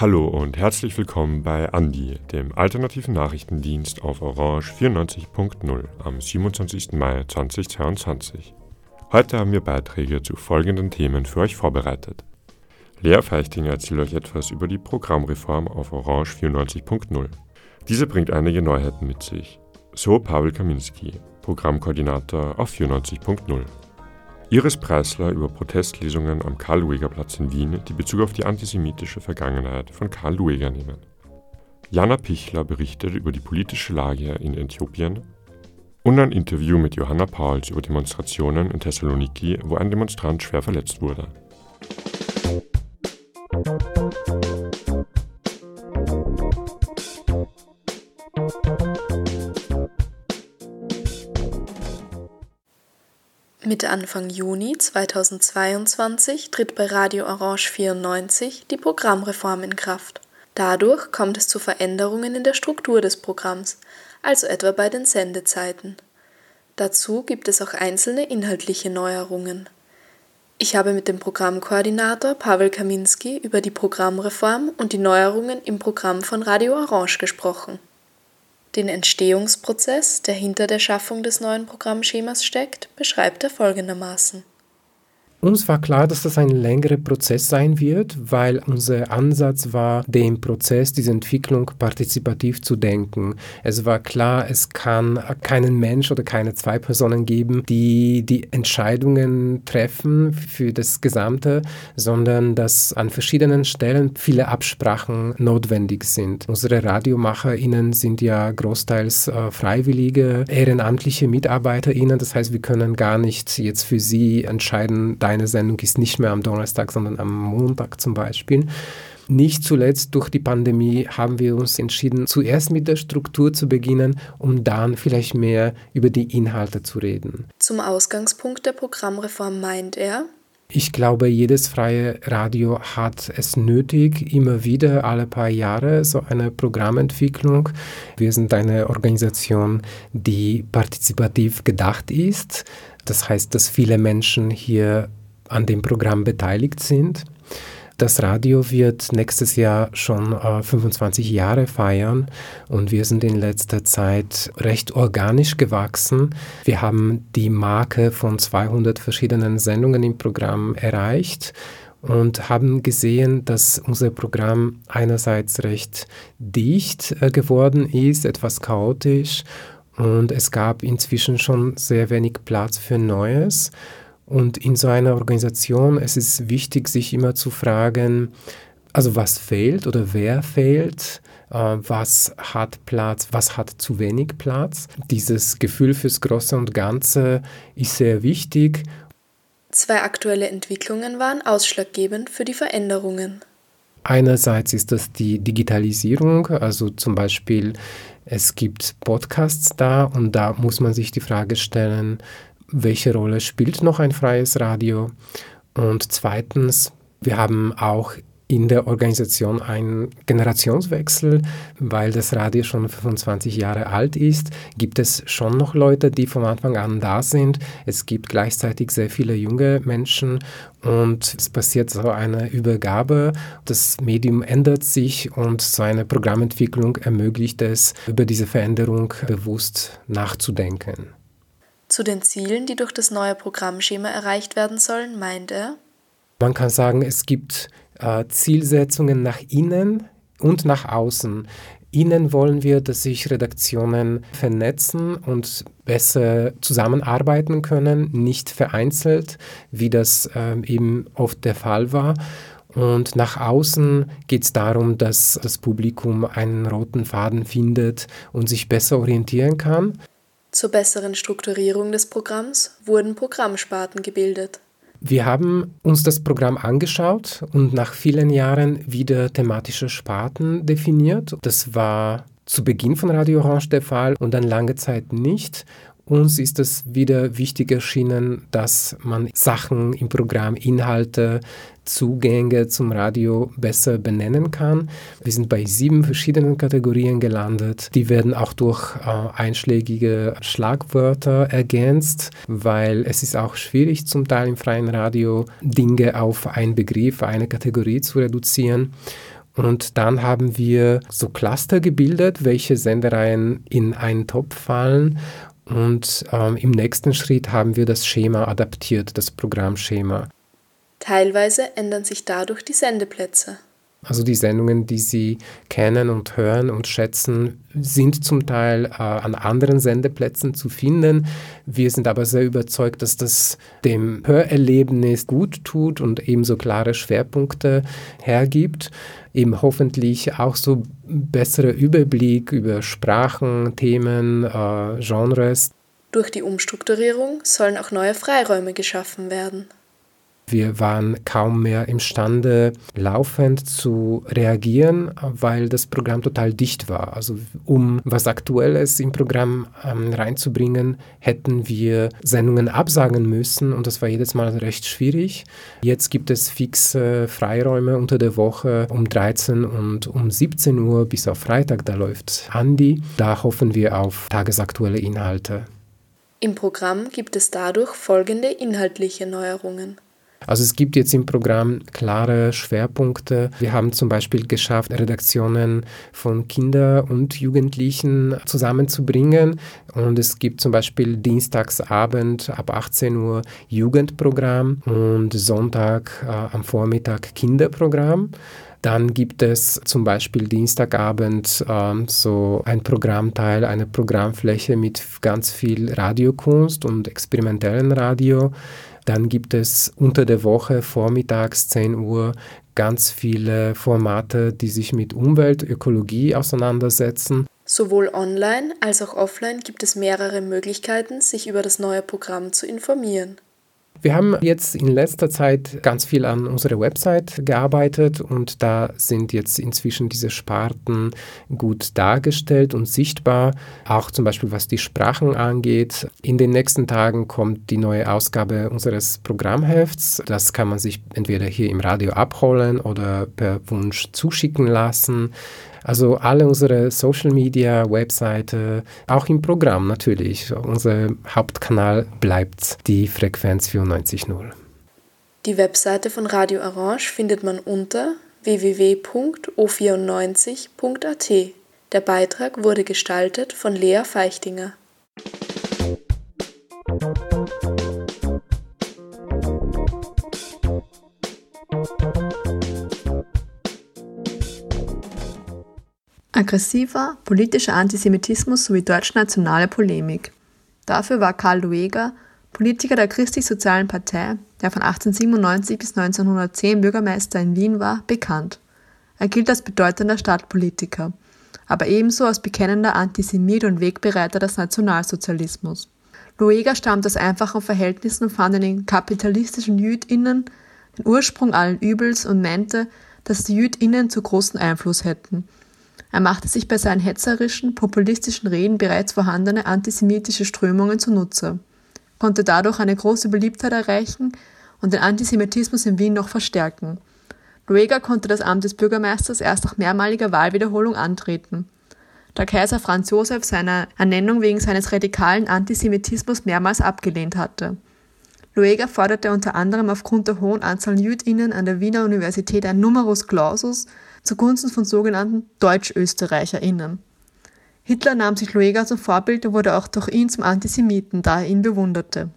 Hallo und herzlich willkommen bei Andi, dem alternativen Nachrichtendienst auf Orange 94.0 am 27. Mai 2022. Heute haben wir Beiträge zu folgenden Themen für euch vorbereitet. Lea Feichtinger erzählt euch etwas über die Programmreform auf Orange 94.0. Diese bringt einige Neuheiten mit sich. So Pavel Kaminski, Programmkoordinator auf 94.0. Iris Preisler über Protestlesungen am Karl-Lueger-Platz in Wien, die Bezug auf die antisemitische Vergangenheit von Karl Lueger nehmen. Jana Pichler berichtet über die politische Lage in Äthiopien und ein Interview mit Johanna Pauls über Demonstrationen in Thessaloniki, wo ein Demonstrant schwer verletzt wurde. Mitte Anfang Juni 2022 tritt bei Radio Orange 94 die Programmreform in Kraft. Dadurch kommt es zu Veränderungen in der Struktur des Programms, also etwa bei den Sendezeiten. Dazu gibt es auch einzelne inhaltliche Neuerungen. Ich habe mit dem Programmkoordinator Pavel Kaminski über die Programmreform und die Neuerungen im Programm von Radio Orange gesprochen. Den Entstehungsprozess, der hinter der Schaffung des neuen Programmschemas steckt, beschreibt er folgendermaßen uns war klar, dass das ein längerer Prozess sein wird, weil unser Ansatz war, den Prozess, diese Entwicklung partizipativ zu denken. Es war klar, es kann keinen Mensch oder keine zwei Personen geben, die die Entscheidungen treffen für das Gesamte, sondern dass an verschiedenen Stellen viele Absprachen notwendig sind. Unsere RadiomacherInnen sind ja großteils äh, freiwillige, ehrenamtliche MitarbeiterInnen. Das heißt, wir können gar nicht jetzt für sie entscheiden, deine Sendung ist nicht mehr am Donnerstag, sondern am Montag zum Beispiel. Nicht zuletzt durch die Pandemie haben wir uns entschieden, zuerst mit der Struktur zu beginnen, um dann vielleicht mehr über die Inhalte zu reden. Zum Ausgangspunkt der Programmreform meint er, ich glaube, jedes freie Radio hat es nötig, immer wieder alle paar Jahre so eine Programmentwicklung. Wir sind eine Organisation, die partizipativ gedacht ist. Das heißt, dass viele Menschen hier an dem Programm beteiligt sind. Das Radio wird nächstes Jahr schon äh, 25 Jahre feiern und wir sind in letzter Zeit recht organisch gewachsen. Wir haben die Marke von 200 verschiedenen Sendungen im Programm erreicht und haben gesehen, dass unser Programm einerseits recht dicht äh, geworden ist, etwas chaotisch und es gab inzwischen schon sehr wenig Platz für Neues. Und in so einer Organisation es ist es wichtig, sich immer zu fragen, also was fehlt oder wer fehlt, äh, was hat Platz, was hat zu wenig Platz. Dieses Gefühl fürs Große und Ganze ist sehr wichtig. Zwei aktuelle Entwicklungen waren ausschlaggebend für die Veränderungen. Einerseits ist das die Digitalisierung, also zum Beispiel es gibt Podcasts da und da muss man sich die Frage stellen, welche Rolle spielt noch ein freies Radio? Und zweitens, wir haben auch in der Organisation einen Generationswechsel, weil das Radio schon 25 Jahre alt ist, gibt es schon noch Leute, die von Anfang an da sind. Es gibt gleichzeitig sehr viele junge Menschen und es passiert so eine Übergabe. Das Medium ändert sich und so eine Programmentwicklung ermöglicht es, über diese Veränderung bewusst nachzudenken. Zu den Zielen, die durch das neue Programmschema erreicht werden sollen, meint er, man kann sagen, es gibt äh, Zielsetzungen nach innen und nach außen. Innen wollen wir, dass sich Redaktionen vernetzen und besser zusammenarbeiten können, nicht vereinzelt, wie das äh, eben oft der Fall war. Und nach außen geht es darum, dass das Publikum einen roten Faden findet und sich besser orientieren kann. Zur besseren Strukturierung des Programms wurden Programmsparten gebildet. Wir haben uns das Programm angeschaut und nach vielen Jahren wieder thematische Sparten definiert. Das war zu Beginn von Radio Orange der Fall und dann lange Zeit nicht. Uns ist es wieder wichtig erschienen, dass man Sachen im Programm, Inhalte, Zugänge zum Radio besser benennen kann. Wir sind bei sieben verschiedenen Kategorien gelandet. Die werden auch durch äh, einschlägige Schlagwörter ergänzt, weil es ist auch schwierig zum Teil im freien Radio Dinge auf einen Begriff, eine Kategorie zu reduzieren. Und dann haben wir so Cluster gebildet, welche Sendereien in einen Topf fallen. Und ähm, im nächsten Schritt haben wir das Schema adaptiert, das Programmschema. Teilweise ändern sich dadurch die Sendeplätze. Also die Sendungen, die Sie kennen und hören und schätzen, sind zum Teil äh, an anderen Sendeplätzen zu finden. Wir sind aber sehr überzeugt, dass das dem Hörerlebnis gut tut und ebenso klare Schwerpunkte hergibt. Eben hoffentlich auch so bessere Überblick über Sprachen, Themen, äh, Genres. Durch die Umstrukturierung sollen auch neue Freiräume geschaffen werden. Wir waren kaum mehr imstande, laufend zu reagieren, weil das Programm total dicht war. Also um was Aktuelles im Programm ähm, reinzubringen, hätten wir Sendungen absagen müssen und das war jedes Mal recht schwierig. Jetzt gibt es fixe Freiräume unter der Woche um 13 und um 17 Uhr bis auf Freitag, da läuft Andi. Da hoffen wir auf tagesaktuelle Inhalte. Im Programm gibt es dadurch folgende inhaltliche Neuerungen. Also es gibt jetzt im Programm klare Schwerpunkte. Wir haben zum Beispiel geschafft, Redaktionen von Kindern und Jugendlichen zusammenzubringen. Und es gibt zum Beispiel Dienstagsabend ab 18 Uhr Jugendprogramm und Sonntag äh, am Vormittag Kinderprogramm. Dann gibt es zum Beispiel Dienstagabend ähm, so ein Programmteil, eine Programmfläche mit ganz viel Radiokunst und experimentellen Radio. Dann gibt es unter der Woche vormittags 10 Uhr ganz viele Formate, die sich mit Umwelt, Ökologie auseinandersetzen. Sowohl online als auch offline gibt es mehrere Möglichkeiten, sich über das neue Programm zu informieren. Wir haben jetzt in letzter Zeit ganz viel an unserer Website gearbeitet und da sind jetzt inzwischen diese Sparten gut dargestellt und sichtbar, auch zum Beispiel was die Sprachen angeht. In den nächsten Tagen kommt die neue Ausgabe unseres Programmhefts. Das kann man sich entweder hier im Radio abholen oder per Wunsch zuschicken lassen. Also alle unsere Social Media, Webseite, auch im Programm natürlich. Unser Hauptkanal bleibt die Frequenz 94.0. Die Webseite von Radio Orange findet man unter www.o94.at. Der Beitrag wurde gestaltet von Lea Feichtinger. Aggressiver politischer Antisemitismus sowie deutschnationale Polemik. Dafür war Karl Lueger, Politiker der Christlich-Sozialen Partei, der von 1897 bis 1910 Bürgermeister in Wien war, bekannt. Er gilt als bedeutender Stadtpolitiker, aber ebenso als bekennender Antisemit und Wegbereiter des Nationalsozialismus. Lueger stammt aus einfachen Verhältnissen und fand in den kapitalistischen JüdInnen den Ursprung allen Übels und meinte, dass die JüdInnen zu großen Einfluss hätten – er machte sich bei seinen hetzerischen, populistischen Reden bereits vorhandene antisemitische Strömungen zunutze, konnte dadurch eine große Beliebtheit erreichen und den Antisemitismus in Wien noch verstärken. Lueger konnte das Amt des Bürgermeisters erst nach mehrmaliger Wahlwiederholung antreten. Da Kaiser Franz Josef seine Ernennung wegen seines radikalen Antisemitismus mehrmals abgelehnt hatte. Lueger forderte unter anderem aufgrund der hohen Anzahl JüdInnen an der Wiener Universität ein Numerus Clausus zugunsten von sogenannten DeutschösterreicherInnen. Hitler nahm sich Lueger zum Vorbild und wurde auch durch ihn zum Antisemiten, da er ihn bewunderte.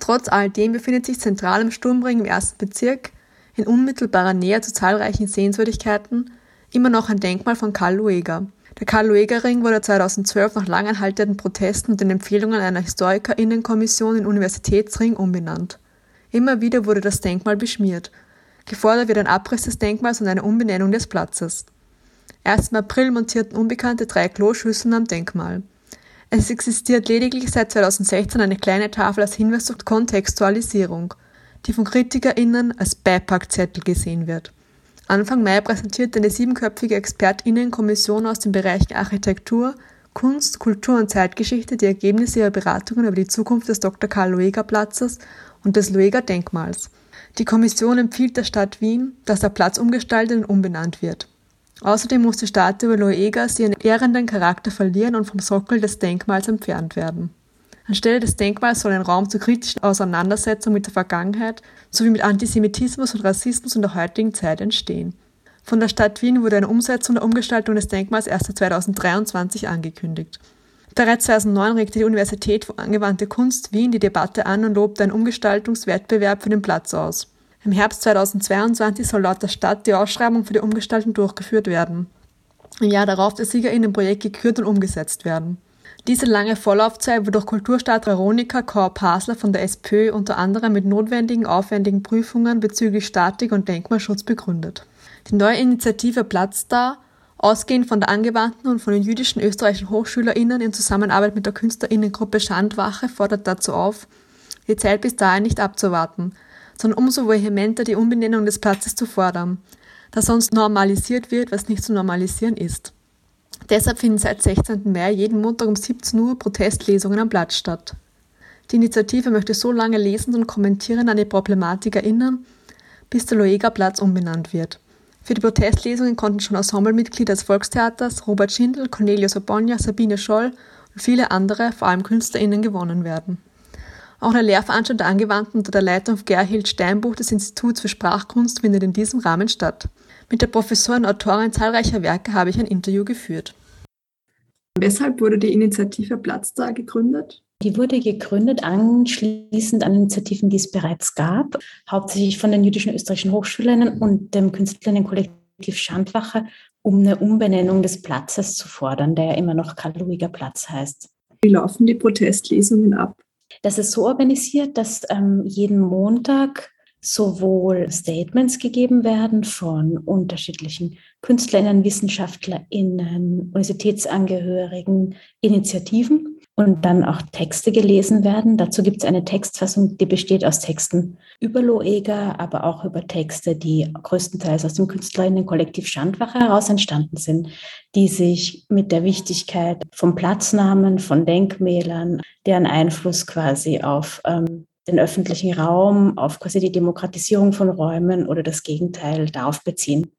Trotz alledem befindet sich zentral im Sturmring im ersten Bezirk, in unmittelbarer Nähe zu zahlreichen Sehenswürdigkeiten, immer noch ein Denkmal von Karl Lueger. Der Karl-Lueger-Ring wurde 2012 nach langanhaltenden Protesten und den Empfehlungen einer HistorikerInnenkommission in Universitätsring umbenannt. Immer wieder wurde das Denkmal beschmiert Gefordert wird ein Abriss des Denkmals und eine Umbenennung des Platzes. Erst im April montierten Unbekannte drei Kloschüsseln am Denkmal. Es existiert lediglich seit 2016 eine kleine Tafel als Hinweis zur Kontextualisierung, die von KritikerInnen als Beipackzettel gesehen wird. Anfang Mai präsentierte eine siebenköpfige ExpertInnenkommission aus den Bereichen Architektur, Kunst, Kultur und Zeitgeschichte die Ergebnisse ihrer Beratungen über die Zukunft des Dr. Karl Lueger Platzes und des Lueger Denkmals. Die Kommission empfiehlt der Stadt Wien, dass der Platz umgestaltet und umbenannt wird. Außerdem muss die Statue Loegas ihren ehrenden Charakter verlieren und vom Sockel des Denkmals entfernt werden. Anstelle des Denkmals soll ein Raum zur kritischen Auseinandersetzung mit der Vergangenheit sowie mit Antisemitismus und Rassismus in der heutigen Zeit entstehen. Von der Stadt Wien wurde eine Umsetzung der Umgestaltung des Denkmals erst 2023 angekündigt. Bereits 2009 regte die Universität für angewandte Kunst Wien die Debatte an und lobte einen Umgestaltungswettbewerb für den Platz aus. Im Herbst 2022 soll laut der Stadt die Ausschreibung für die Umgestaltung durchgeführt werden. Im Jahr darauf der Sieger in dem Projekt gekürt und umgesetzt werden. Diese lange Vorlaufzeit wurde durch Kulturstaat Veronika Kaur-Pasler von der SPÖ unter anderem mit notwendigen aufwendigen Prüfungen bezüglich Statik und Denkmalschutz begründet. Die neue Initiative Platz da, ausgehend von der angewandten und von den jüdischen österreichischen HochschülerInnen in Zusammenarbeit mit der KünstlerInnengruppe Schandwache, fordert dazu auf, die Zeit bis dahin nicht abzuwarten, sondern umso vehementer die Umbenennung des Platzes zu fordern, da sonst normalisiert wird, was nicht zu normalisieren ist. Deshalb finden seit 16. Mai jeden Montag um 17 Uhr Protestlesungen am Platz statt. Die Initiative möchte so lange lesend und kommentierend an die Problematik erinnern, bis der Loega-Platz umbenannt wird. Für die Protestlesungen konnten schon Ensemblemitglieder des Volkstheaters, Robert Schindel, Cornelius Obonja, Sabine Scholl und viele andere, vor allem KünstlerInnen, gewonnen werden. Auch eine Lehrveranstaltung der Angewandten unter der Leitung von Gerhild Steinbuch des Instituts für Sprachkunst findet in diesem Rahmen statt. Mit der Professorin und Autorin zahlreicher Werke habe ich ein Interview geführt. Weshalb wurde die Initiative Platz da gegründet? Die wurde gegründet anschließend an Initiativen, die es bereits gab, hauptsächlich von den jüdischen österreichischen Hochschülerinnen und dem Künstlerinnenkollektiv Schandwache, um eine Umbenennung des Platzes zu fordern, der ja immer noch Karl-Luiger Platz heißt. Wie laufen die Protestlesungen ab? Das ist so organisiert, dass ähm, jeden Montag sowohl Statements gegeben werden von unterschiedlichen KünstlerInnen, WissenschaftlerInnen, Universitätsangehörigen, Initiativen und dann auch Texte gelesen werden. Dazu gibt es eine Textfassung, die besteht aus Texten über Loeger, aber auch über Texte, die größtenteils aus dem Künstlerinnenkollektiv Schandwache heraus entstanden sind, die sich mit der Wichtigkeit von Platznamen, von Denkmälern, deren Einfluss quasi auf ähm, den öffentlichen Raum, auf quasi die Demokratisierung von Räumen oder das Gegenteil darauf beziehen.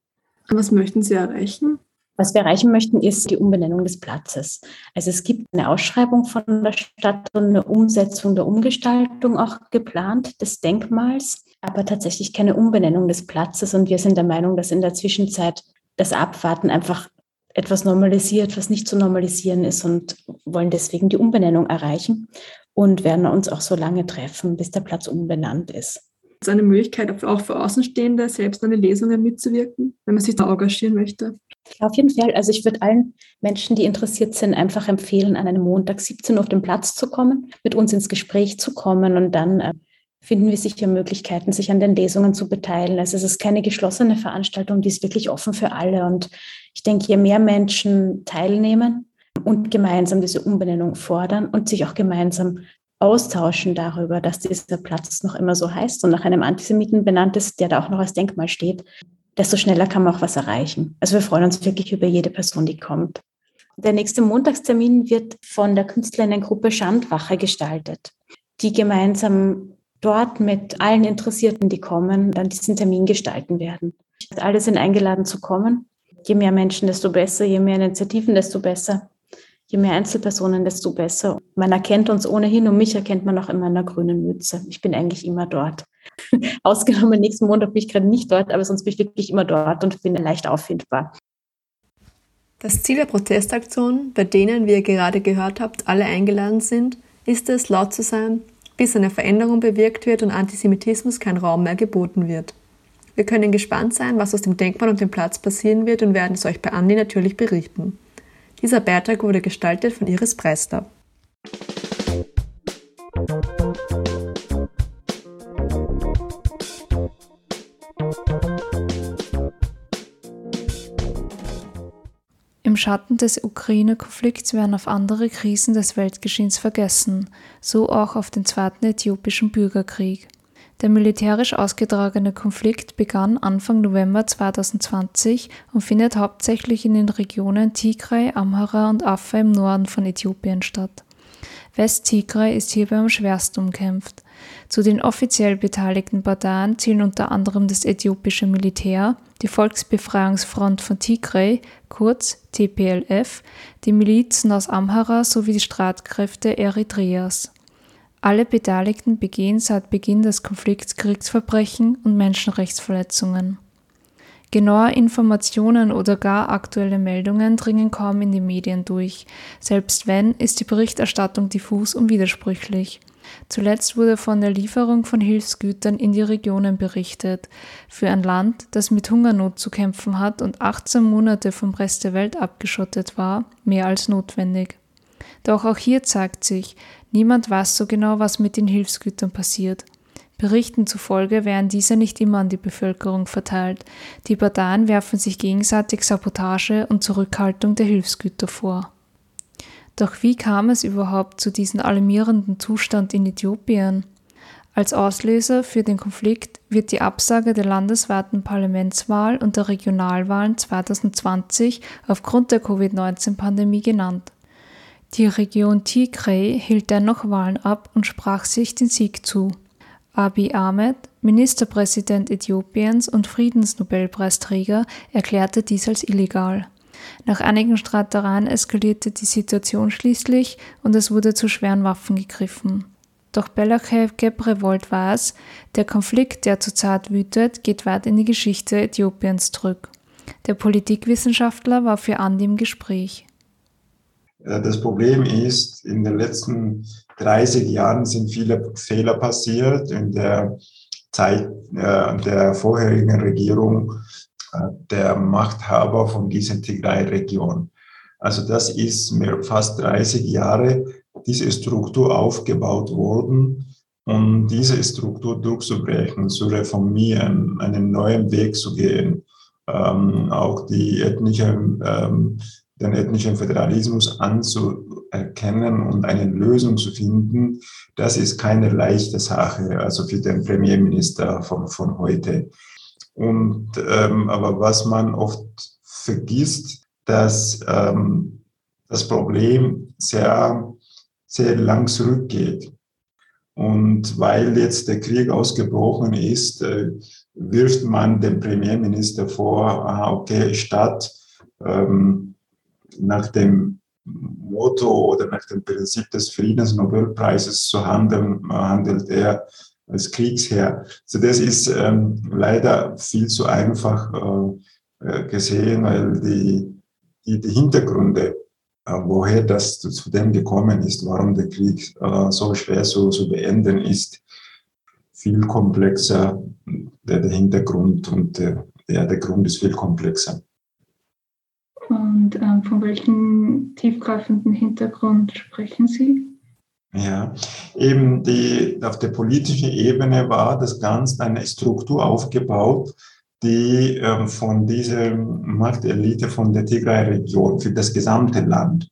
Was möchten Sie erreichen? Was wir erreichen möchten, ist die Umbenennung des Platzes. Also es gibt eine Ausschreibung von der Stadt und eine Umsetzung der Umgestaltung auch geplant des Denkmals, aber tatsächlich keine Umbenennung des Platzes. Und wir sind der Meinung, dass in der Zwischenzeit das Abwarten einfach etwas normalisiert, was nicht zu normalisieren ist und wollen deswegen die Umbenennung erreichen und werden uns auch so lange treffen, bis der Platz umbenannt ist. Ist eine Möglichkeit auch für Außenstehende, selbst an den Lesungen mitzuwirken, wenn man sich da engagieren möchte? Auf jeden Fall. Also ich würde allen Menschen, die interessiert sind, einfach empfehlen, an einem Montag 17 Uhr auf den Platz zu kommen, mit uns ins Gespräch zu kommen und dann äh, finden wir sicher Möglichkeiten, sich an den Lesungen zu beteiligen. Also es ist keine geschlossene Veranstaltung, die ist wirklich offen für alle. Und ich denke, je mehr Menschen teilnehmen und gemeinsam diese Umbenennung fordern und sich auch gemeinsam austauschen darüber, dass dieser Platz noch immer so heißt und nach einem Antisemiten benannt ist, der da auch noch als Denkmal steht, desto schneller kann man auch was erreichen. Also wir freuen uns wirklich über jede Person, die kommt. Der nächste Montagstermin wird von der Künstlerinnengruppe Schandwache gestaltet, die gemeinsam dort mit allen Interessierten, die kommen, dann diesen Termin gestalten werden. Alle sind eingeladen zu kommen. Je mehr Menschen, desto besser, je mehr Initiativen, desto besser. Je mehr Einzelpersonen, desto besser. Man erkennt uns ohnehin und mich erkennt man auch in einer grünen Mütze. Ich bin eigentlich immer dort. Ausgenommen nächsten Montag bin ich gerade nicht dort, aber sonst bin ich wirklich immer dort und bin leicht auffindbar. Das Ziel der Protestaktion, bei denen, wie ihr gerade gehört habt, alle eingeladen sind, ist es, laut zu sein, bis eine Veränderung bewirkt wird und Antisemitismus kein Raum mehr geboten wird. Wir können gespannt sein, was aus dem Denkmal und dem Platz passieren wird und werden es euch bei Andi natürlich berichten. Dieser Beitrag wurde gestaltet von Iris Preister. Im Schatten des Ukraine-Konflikts werden auf andere Krisen des Weltgeschehens vergessen, so auch auf den zweiten äthiopischen Bürgerkrieg. Der militärisch ausgetragene Konflikt begann Anfang November 2020 und findet hauptsächlich in den Regionen Tigray, Amhara und Afar im Norden von Äthiopien statt. West-Tigray ist hierbei am schwersten umkämpft. Zu den offiziell beteiligten Parteien zählen unter anderem das äthiopische Militär, die Volksbefreiungsfront von Tigray, kurz TPLF, die Milizen aus Amhara sowie die Streitkräfte Eritreas. Alle Beteiligten begehen seit Beginn des Konflikts Kriegsverbrechen und Menschenrechtsverletzungen. Genaue Informationen oder gar aktuelle Meldungen dringen kaum in die Medien durch. Selbst wenn, ist die Berichterstattung diffus und widersprüchlich. Zuletzt wurde von der Lieferung von Hilfsgütern in die Regionen berichtet. Für ein Land, das mit Hungernot zu kämpfen hat und 18 Monate vom Rest der Welt abgeschottet war, mehr als notwendig. Doch auch hier zeigt sich, niemand weiß so genau, was mit den Hilfsgütern passiert. Berichten zufolge werden diese nicht immer an die Bevölkerung verteilt. Die Parteien werfen sich gegenseitig Sabotage und Zurückhaltung der Hilfsgüter vor. Doch wie kam es überhaupt zu diesem alarmierenden Zustand in Äthiopien? Als Auslöser für den Konflikt wird die Absage der landesweiten Parlamentswahl und der Regionalwahlen 2020 aufgrund der Covid-19-Pandemie genannt. Die Region Tigray hielt dennoch Wahlen ab und sprach sich den Sieg zu. Abiy Ahmed, Ministerpräsident Äthiopiens und Friedensnobelpreisträger, erklärte dies als illegal. Nach einigen Streitereien eskalierte die Situation schließlich und es wurde zu schweren Waffen gegriffen. Doch Belachev Gebrewold weiß, der Konflikt, der zurzeit wütet, geht weit in die Geschichte Äthiopiens zurück. Der Politikwissenschaftler war für Andi im Gespräch. Das Problem ist, in den letzten 30 Jahren sind viele Fehler passiert in der Zeit äh, der vorherigen Regierung äh, der Machthaber von dieser Tigray-Region. Also das ist mehr fast 30 Jahre diese Struktur aufgebaut worden, um diese Struktur durchzubrechen, zu reformieren, einen neuen Weg zu gehen, ähm, auch die ethnische ähm, den ethnischen Föderalismus anzuerkennen und eine Lösung zu finden, das ist keine leichte Sache, also für den Premierminister von, von heute. Und, ähm, aber was man oft vergisst, dass ähm, das Problem sehr, sehr lang zurückgeht. Und weil jetzt der Krieg ausgebrochen ist, äh, wirft man dem Premierminister vor, ah, okay, statt ähm, nach dem Motto oder nach dem Prinzip des Friedensnobelpreises zu handeln, handelt er als Kriegsherr. Also das ist ähm, leider viel zu einfach äh, äh, gesehen, weil die, die, die Hintergründe, äh, woher das zu dem gekommen ist, warum der Krieg äh, so schwer zu, zu beenden ist, viel komplexer, der, der Hintergrund und der, ja, der Grund ist viel komplexer. Von welchem tiefgreifenden Hintergrund sprechen Sie? Ja, eben die, auf der politischen Ebene war das Ganze eine Struktur aufgebaut, die ähm, von dieser Machtelite von der Tigray-Region für das gesamte Land,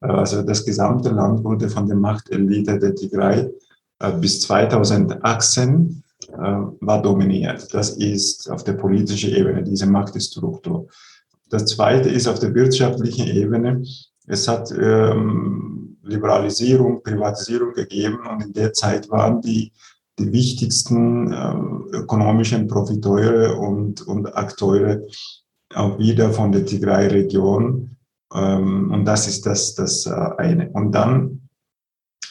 also das gesamte Land wurde von der Machtelite der Tigray äh, bis 2018 äh, war dominiert. Das ist auf der politischen Ebene diese Machtstruktur. Das Zweite ist auf der wirtschaftlichen Ebene. Es hat ähm, Liberalisierung, Privatisierung gegeben und in der Zeit waren die, die wichtigsten äh, ökonomischen Profiteure und, und Akteure auch wieder von der Tigray-Region. Ähm, und das ist das, das äh, eine. Und dann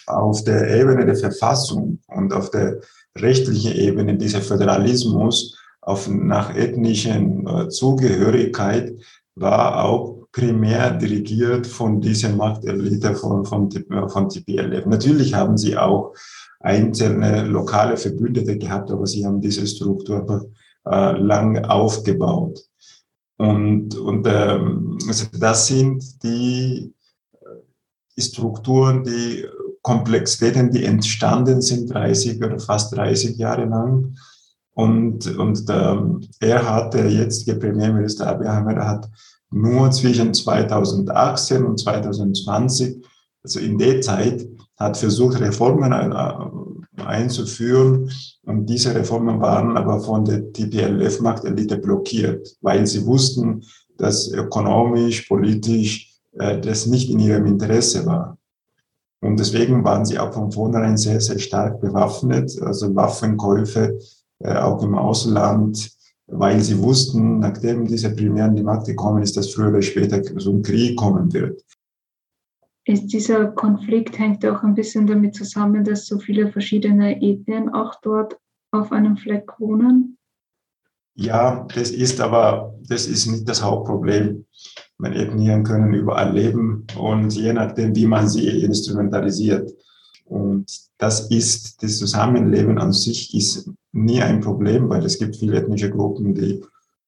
auf der Ebene der Verfassung und auf der rechtlichen Ebene dieser Föderalismus auf, nach ethnischen äh, Zugehörigkeit war auch primär dirigiert von dieser Machtelite von, von, von TPLF. Natürlich haben sie auch einzelne lokale Verbündete gehabt, aber sie haben diese Struktur äh, lang aufgebaut. Und, und ähm, also das sind die Strukturen, die Komplexitäten, die entstanden sind 30 oder fast 30 Jahre lang und, und ähm, er hat, der jetzige Premierminister Abiy Ahmed, hat nur zwischen 2018 und 2020, also in der Zeit, hat versucht, Reformen äh, einzuführen. Und diese Reformen waren aber von der TPLF-Machtelite blockiert, weil sie wussten, dass ökonomisch, politisch äh, das nicht in ihrem Interesse war. Und deswegen waren sie auch von vornherein sehr, sehr stark bewaffnet. Also Waffenkäufe äh, auch im Ausland, weil sie wussten, nachdem diese Primären die Macht gekommen ist, dass früher oder später so ein Krieg kommen wird. Ist dieser Konflikt hängt auch ein bisschen damit zusammen, dass so viele verschiedene Ethnien auch dort auf einem Fleck wohnen? Ja, das ist aber, das ist nicht das Hauptproblem. Meine Ethnien können überall leben und je nachdem, wie man sie instrumentalisiert. Und das ist, das Zusammenleben an sich ist nie ein Problem, weil es gibt viele ethnische Gruppen, die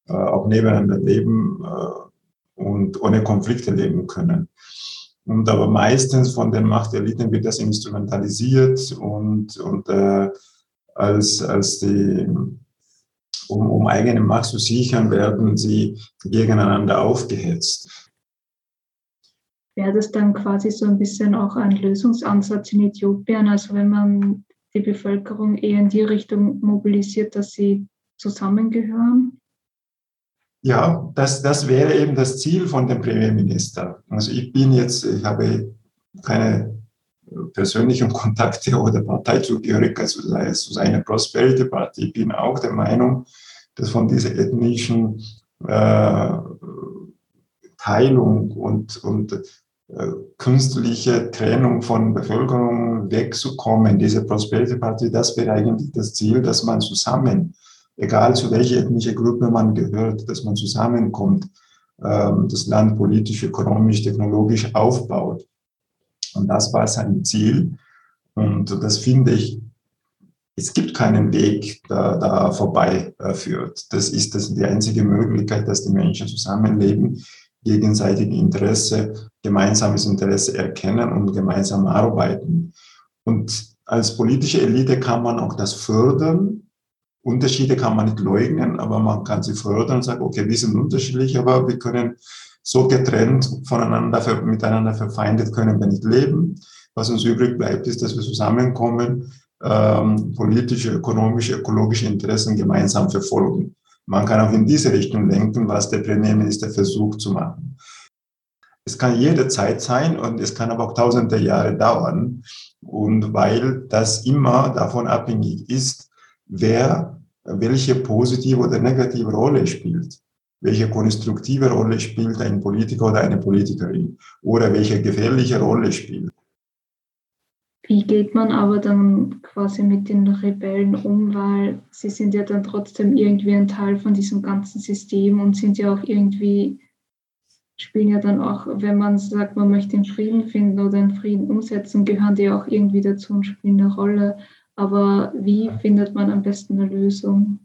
äh, auch nebeneinander leben äh, und ohne Konflikte leben können. Und aber meistens von den Machteliten wird das instrumentalisiert und, und äh, als, als die, um, um eigene Macht zu sichern, werden sie gegeneinander aufgehetzt. Wäre das dann quasi so ein bisschen auch ein Lösungsansatz in Äthiopien? Also wenn man die Bevölkerung eher in die Richtung mobilisiert, dass sie zusammengehören? Ja, das, das wäre eben das Ziel von dem Premierminister. Also ich bin jetzt, ich habe keine persönlichen Kontakte oder Parteizugehörigkeit zu, zu seiner Prosperity Party. Ich bin auch der Meinung, dass von dieser ethnischen äh, Teilung und, und künstliche Trennung von Bevölkerung wegzukommen, diese Prosperity Party, das wäre eigentlich das Ziel, dass man zusammen, egal zu welcher ethnische Gruppe man gehört, dass man zusammenkommt, ähm, das Land politisch, ökonomisch, technologisch aufbaut. Und das war sein Ziel. Und das finde ich, es gibt keinen Weg, da, da vorbei äh, führt. Das ist das die einzige Möglichkeit, dass die Menschen zusammenleben, gegenseitige Interesse, gemeinsames Interesse erkennen und gemeinsam arbeiten. Und als politische Elite kann man auch das fördern. Unterschiede kann man nicht leugnen, aber man kann sie fördern und sagen, okay, wir sind unterschiedlich, aber wir können so getrennt voneinander, miteinander verfeindet können wir nicht leben. Was uns übrig bleibt, ist, dass wir zusammenkommen, ähm, politische, ökonomische, ökologische Interessen gemeinsam verfolgen. Man kann auch in diese Richtung lenken, was der Premierminister versucht zu machen. Es kann jederzeit sein und es kann aber auch tausende Jahre dauern. Und weil das immer davon abhängig ist, wer welche positive oder negative Rolle spielt welche konstruktive Rolle spielt ein Politiker oder eine Politikerin oder welche gefährliche Rolle spielt. Wie geht man aber dann quasi mit den Rebellen um, weil sie sind ja dann trotzdem irgendwie ein Teil von diesem ganzen System und sind ja auch irgendwie, spielen ja dann auch, wenn man sagt, man möchte den Frieden finden oder den Frieden umsetzen, gehören die auch irgendwie dazu und spielen eine Rolle. Aber wie findet man am besten eine Lösung?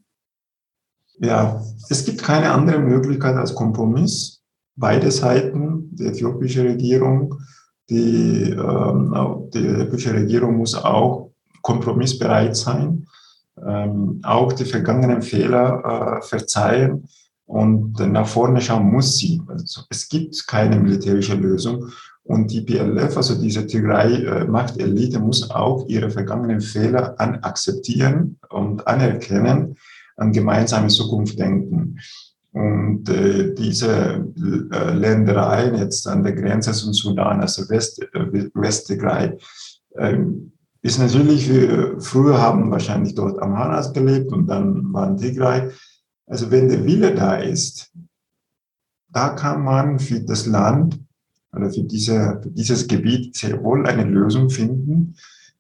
Ja, es gibt keine andere Möglichkeit als Kompromiss. Beide Seiten, die äthiopische Regierung, die, ähm, die äthiopische Regierung muss auch kompromissbereit sein, ähm, auch die vergangenen Fehler äh, verzeihen und nach vorne schauen muss sie. Also es gibt keine militärische Lösung. Und die PLF, also diese Tigray-Machtelite, äh, muss auch ihre vergangenen Fehler akzeptieren und anerkennen an gemeinsame Zukunft denken. Und äh, diese äh, Ländereien jetzt an der Grenze zum Sudan, also West, äh, Westtigray, äh, ist natürlich, äh, früher haben wahrscheinlich dort Amharas gelebt und dann waren Tigray. Also wenn der Wille da ist, da kann man für das Land oder für, diese, für dieses Gebiet sehr wohl eine Lösung finden.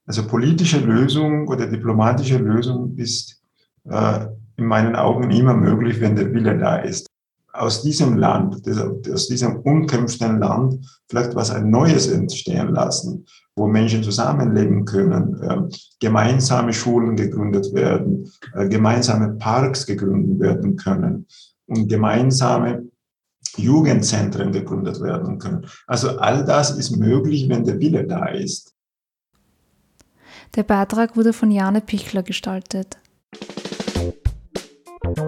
Also politische Lösung oder diplomatische Lösung ist äh, in meinen Augen immer möglich, wenn der Wille da ist. Aus diesem Land, aus diesem umkämpften Land, vielleicht was ein Neues entstehen lassen, wo Menschen zusammenleben können, äh, gemeinsame Schulen gegründet werden, äh, gemeinsame Parks gegründet werden können und gemeinsame Jugendzentren gegründet werden können. Also all das ist möglich, wenn der Wille da ist. Der Beitrag wurde von Jane Pichler gestaltet. Hallo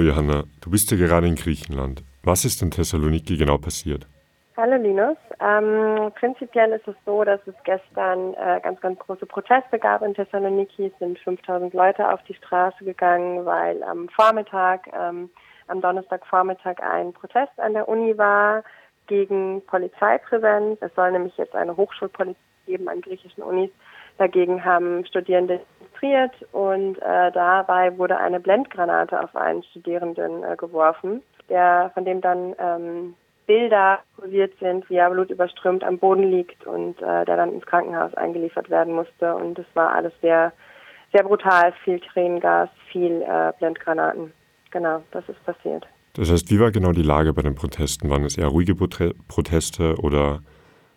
Johanna, du bist ja gerade in Griechenland. Was ist in Thessaloniki genau passiert? Hallo Linus. Ähm, prinzipiell ist es so, dass es gestern äh, ganz, ganz große Proteste gab in Thessaloniki. Es sind 5000 Leute auf die Straße gegangen, weil am Vormittag, ähm, am Donnerstagvormittag ein Protest an der Uni war gegen Polizeipräsenz. Es soll nämlich jetzt eine Hochschulpolizei geben an griechischen Unis. Dagegen haben Studierende demonstriert und äh, dabei wurde eine Blendgranate auf einen Studierenden äh, geworfen, der von dem dann ähm, Bilder kursiert sind, wie er blutüberströmt am Boden liegt und äh, der dann ins Krankenhaus eingeliefert werden musste. Und es war alles sehr, sehr brutal, viel Tränengas, viel äh, Blendgranaten. Genau, das ist passiert. Das heißt, wie war genau die Lage bei den Protesten? Waren es eher ruhige Proteste oder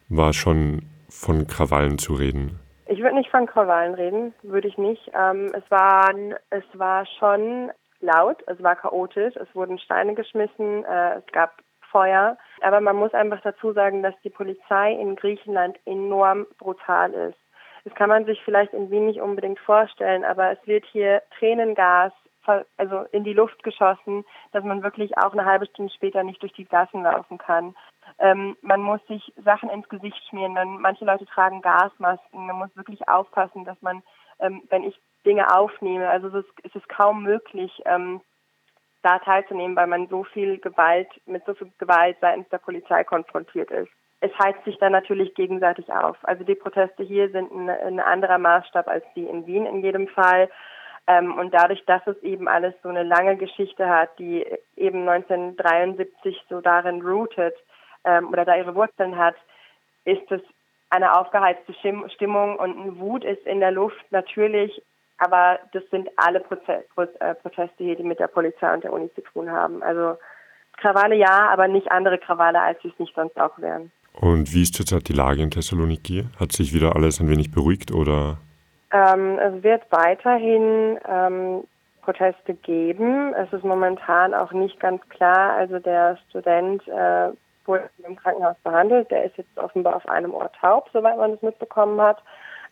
war schon von Krawallen zu reden? Ich würde nicht von Krawallen reden, würde ich nicht. Ähm, es, waren, es war schon laut, es war chaotisch, es wurden Steine geschmissen, äh, es gab Feuer. Aber man muss einfach dazu sagen, dass die Polizei in Griechenland enorm brutal ist. Das kann man sich vielleicht in Wien nicht unbedingt vorstellen, aber es wird hier Tränengas also in die Luft geschossen, dass man wirklich auch eine halbe Stunde später nicht durch die Gassen laufen kann. Ähm, man muss sich Sachen ins Gesicht schmieren. Man, manche Leute tragen Gasmasken. Man muss wirklich aufpassen, dass man, ähm, wenn ich Dinge aufnehme, also es ist, es ist kaum möglich, ähm, da teilzunehmen, weil man so viel Gewalt, mit so viel Gewalt seitens der Polizei konfrontiert ist. Es heizt sich dann natürlich gegenseitig auf. Also die Proteste hier sind ein, ein anderer Maßstab als die in Wien in jedem Fall. Ähm, und dadurch, dass es eben alles so eine lange Geschichte hat, die eben 1973 so darin rootet ähm, oder da ihre Wurzeln hat, ist es eine aufgeheizte Stimmung und ein Wut ist in der Luft natürlich aber das sind alle Proze äh, Proteste hier, die mit der Polizei und der Uni zu tun haben. Also Krawalle ja, aber nicht andere Krawalle, als sie es nicht sonst auch wären. Und wie ist zurzeit die Lage in Thessaloniki? Hat sich wieder alles ein wenig beruhigt oder? Ähm, es wird weiterhin ähm, Proteste geben. Es ist momentan auch nicht ganz klar. Also der Student äh, wurde im Krankenhaus behandelt. Der ist jetzt offenbar auf einem Ohr taub, soweit man es mitbekommen hat.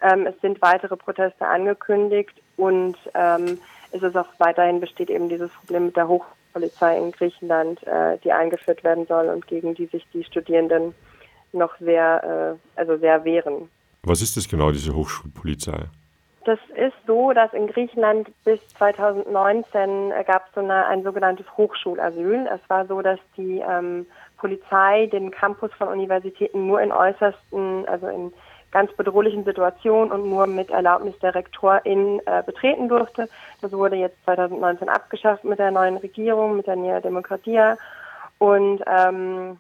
Ähm, es sind weitere Proteste angekündigt und ähm, es ist auch weiterhin besteht eben dieses Problem mit der Hochpolizei in Griechenland, äh, die eingeführt werden soll und gegen die sich die Studierenden noch sehr, äh, also sehr wehren. Was ist das genau, diese Hochschulpolizei? Das ist so, dass in Griechenland bis 2019 gab es so eine, ein sogenanntes Hochschulasyl. Es war so, dass die ähm, Polizei den Campus von Universitäten nur in äußersten, also in ganz bedrohlichen Situation und nur mit Erlaubnis der Rektorin äh, betreten durfte. Das wurde jetzt 2019 abgeschafft mit der neuen Regierung, mit der Nea Demokratia und ähm,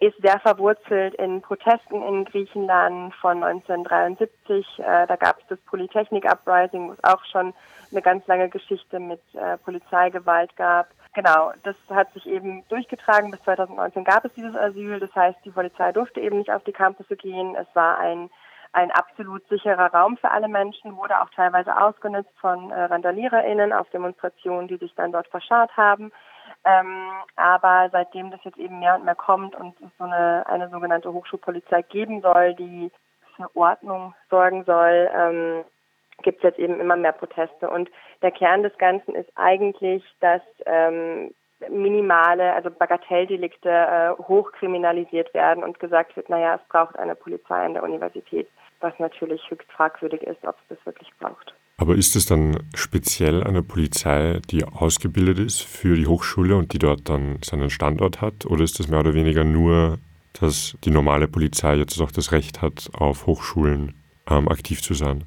ist sehr verwurzelt in Protesten in Griechenland von 1973. Äh, da gab es das Polytechnik-Uprising, wo es auch schon eine ganz lange Geschichte mit äh, Polizeigewalt gab. Genau, das hat sich eben durchgetragen. Bis 2019 gab es dieses Asyl. Das heißt, die Polizei durfte eben nicht auf die Campusse gehen. Es war ein, ein absolut sicherer Raum für alle Menschen, wurde auch teilweise ausgenutzt von äh, RandaliererInnen auf Demonstrationen, die sich dann dort verscharrt haben. Ähm, aber seitdem das jetzt eben mehr und mehr kommt und es so eine, eine sogenannte Hochschulpolizei geben soll, die für Ordnung sorgen soll, ähm, gibt es jetzt eben immer mehr Proteste. Und der Kern des Ganzen ist eigentlich, dass ähm, minimale, also Bagatelldelikte äh, hochkriminalisiert werden und gesagt wird, naja, es braucht eine Polizei an der Universität, was natürlich höchst fragwürdig ist, ob es das wirklich braucht. Aber ist es dann speziell eine Polizei, die ausgebildet ist für die Hochschule und die dort dann seinen Standort hat? Oder ist es mehr oder weniger nur, dass die normale Polizei jetzt auch das Recht hat, auf Hochschulen ähm, aktiv zu sein?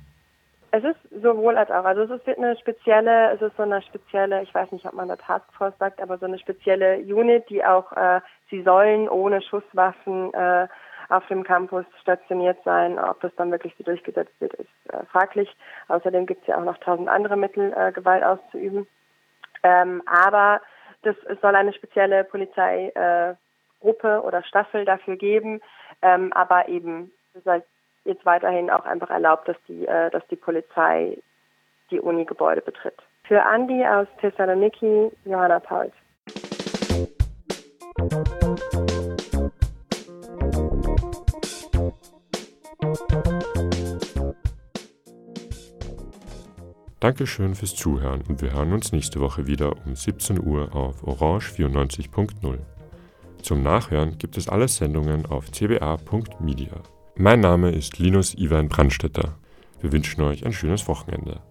Es ist sowohl als auch. Also es ist eine spezielle, es ist so eine spezielle, ich weiß nicht, ob man da Taskforce sagt, aber so eine spezielle Unit, die auch, äh, sie sollen ohne Schusswaffen äh, auf dem Campus stationiert sein. Ob das dann wirklich so durchgesetzt wird, ist äh, fraglich. Außerdem gibt es ja auch noch tausend andere Mittel, äh, Gewalt auszuüben. Ähm, aber das, es soll eine spezielle Polizeigruppe äh, oder Staffel dafür geben, ähm, aber eben soll jetzt weiterhin auch einfach erlaubt, dass die, äh, dass die Polizei die Uni-Gebäude betritt. Für Andi aus Thessaloniki, Johanna Pauls. Dankeschön fürs Zuhören und wir hören uns nächste Woche wieder um 17 Uhr auf Orange 94.0. Zum Nachhören gibt es alle Sendungen auf cba.media. Mein Name ist Linus Ivan Brandstetter. Wir wünschen euch ein schönes Wochenende.